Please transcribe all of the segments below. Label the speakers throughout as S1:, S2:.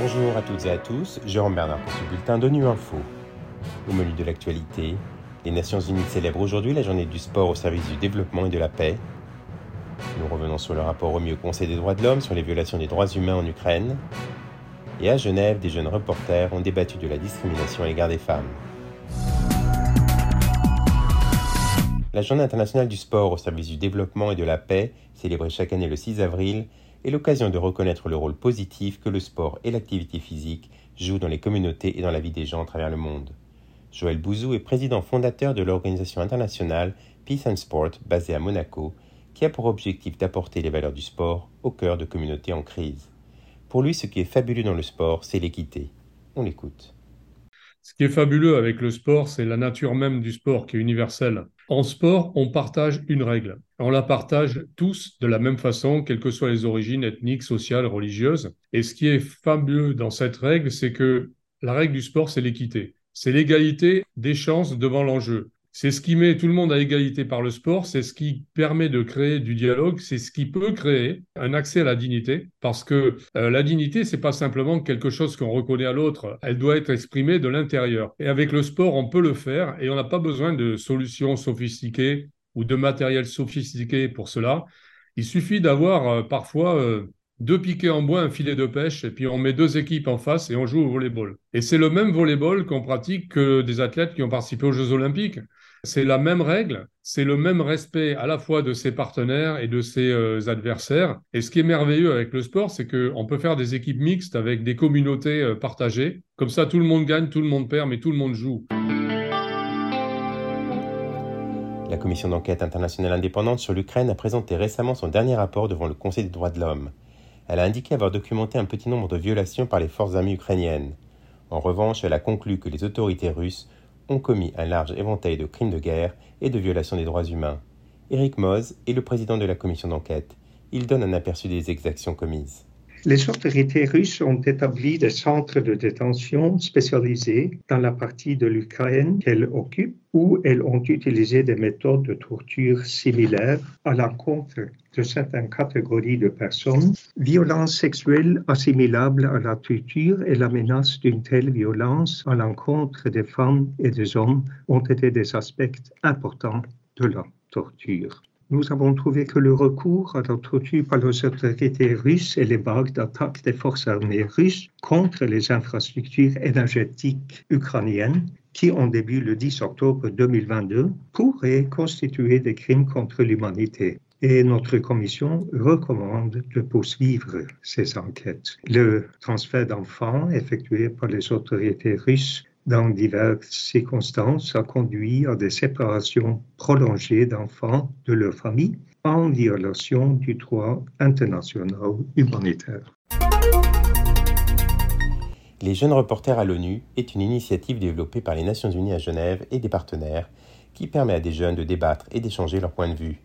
S1: Bonjour à toutes et à tous, Jérôme Bernard pour ce bulletin d'ONU Info. Au menu de l'actualité, les Nations Unies célèbrent aujourd'hui la journée du sport au service du développement et de la paix. Nous revenons sur le rapport remis au Conseil des droits de l'homme sur les violations des droits humains en Ukraine. Et à Genève, des jeunes reporters ont débattu de la discrimination à l'égard des femmes. La Journée internationale du sport au service du développement et de la paix, célébrée chaque année le 6 avril, est l'occasion de reconnaître le rôle positif que le sport et l'activité physique jouent dans les communautés et dans la vie des gens à travers le monde. Joël Bouzou est président fondateur de l'organisation internationale Peace and Sport basée à Monaco, qui a pour objectif d'apporter les valeurs du sport au cœur de communautés en crise. Pour lui, ce qui est fabuleux dans le sport, c'est l'équité. On l'écoute.
S2: Ce qui est fabuleux avec le sport, c'est la nature même du sport qui est universelle. En sport, on partage une règle. On la partage tous de la même façon, quelles que soient les origines ethniques, sociales, religieuses. Et ce qui est fabuleux dans cette règle, c'est que la règle du sport, c'est l'équité. C'est l'égalité des chances devant l'enjeu. C'est ce qui met tout le monde à égalité par le sport, c'est ce qui permet de créer du dialogue, c'est ce qui peut créer un accès à la dignité, parce que euh, la dignité, c'est pas simplement quelque chose qu'on reconnaît à l'autre, elle doit être exprimée de l'intérieur. Et avec le sport, on peut le faire, et on n'a pas besoin de solutions sophistiquées ou de matériel sophistiqué pour cela. Il suffit d'avoir euh, parfois euh, deux piquets en bois, un filet de pêche, et puis on met deux équipes en face et on joue au volleyball. Et c'est le même volleyball qu'on pratique que des athlètes qui ont participé aux Jeux Olympiques. C'est la même règle, c'est le même respect à la fois de ses partenaires et de ses euh, adversaires. Et ce qui est merveilleux avec le sport, c'est qu'on peut faire des équipes mixtes avec des communautés euh, partagées. Comme ça, tout le monde gagne, tout le monde perd, mais tout le monde joue.
S1: La commission d'enquête internationale indépendante sur l'Ukraine a présenté récemment son dernier rapport devant le Conseil des droits de l'homme. Elle a indiqué avoir documenté un petit nombre de violations par les forces armées ukrainiennes. En revanche, elle a conclu que les autorités russes ont commis un large éventail de crimes de guerre et de violations des droits humains. Eric Moz est le président de la commission d'enquête. Il donne un aperçu des exactions commises.
S3: Les autorités russes ont établi des centres de détention spécialisés dans la partie de l'Ukraine qu'elles occupent où elles ont utilisé des méthodes de torture similaires à l'encontre de certaines catégories de personnes. Violence sexuelle assimilable à la torture et la menace d'une telle violence à l'encontre des femmes et des hommes ont été des aspects importants de la torture nous avons trouvé que le recours à la par les autorités russes et les vagues d'attaque des forces armées russes contre les infrastructures énergétiques ukrainiennes qui ont débuté le 10 octobre 2022 pourraient constituer des crimes contre l'humanité. Et notre commission recommande de poursuivre ces enquêtes. Le transfert d'enfants effectué par les autorités russes dans diverses circonstances, a conduit à des séparations prolongées d'enfants de leur famille en violation du droit international humanitaire.
S1: Les jeunes reporters à l'ONU est une initiative développée par les Nations Unies à Genève et des partenaires qui permet à des jeunes de débattre et d'échanger leurs points de vue.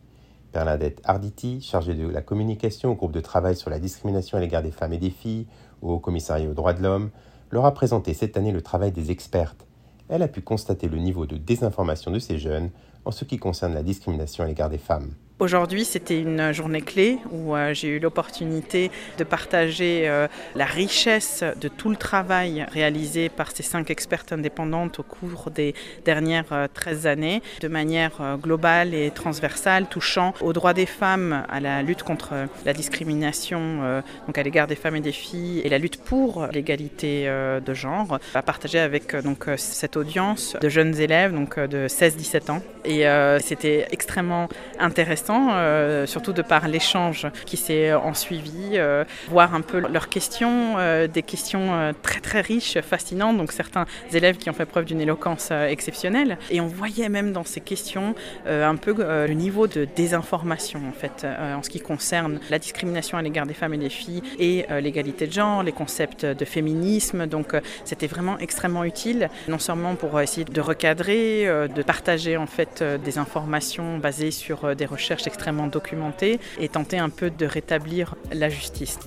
S1: Bernadette Arditi, chargée de la communication au groupe de travail sur la discrimination à l'égard des femmes et des filles, au commissariat aux droits de l'homme, leur a présenté cette année le travail des expertes. Elle a pu constater le niveau de désinformation de ces jeunes en ce qui concerne la discrimination à l'égard des femmes.
S4: Aujourd'hui, c'était une journée clé où euh, j'ai eu l'opportunité de partager euh, la richesse de tout le travail réalisé par ces cinq expertes indépendantes au cours des dernières 13 euh, années, de manière globale et transversale, touchant aux droits des femmes, à la lutte contre la discrimination donc à l'égard des femmes et des filles et la lutte pour l'égalité de genre, à partager avec donc cette audience de jeunes élèves donc de 16-17 ans. Et c'était extrêmement intéressant euh, surtout de par l'échange qui s'est en suivi, euh, voir un peu leurs questions, euh, des questions très très riches, fascinantes, donc certains élèves qui ont fait preuve d'une éloquence exceptionnelle. Et on voyait même dans ces questions un peu le niveau de désinformation en fait, en ce qui concerne la discrimination à l'égard des femmes et des filles et l'égalité de genre, les concepts de féminisme. Donc c'était vraiment extrêmement utile, non seulement pour essayer de recadrer, de partager en fait des informations basées sur des recherches extrêmement documenté et tenter un peu de rétablir la justice.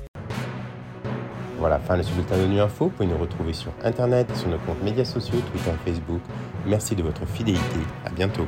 S1: Voilà, fin de ce bulletin de Nu Info. Vous pouvez nous retrouver sur Internet, sur nos comptes médias sociaux, Twitter, Facebook. Merci de votre fidélité. À bientôt.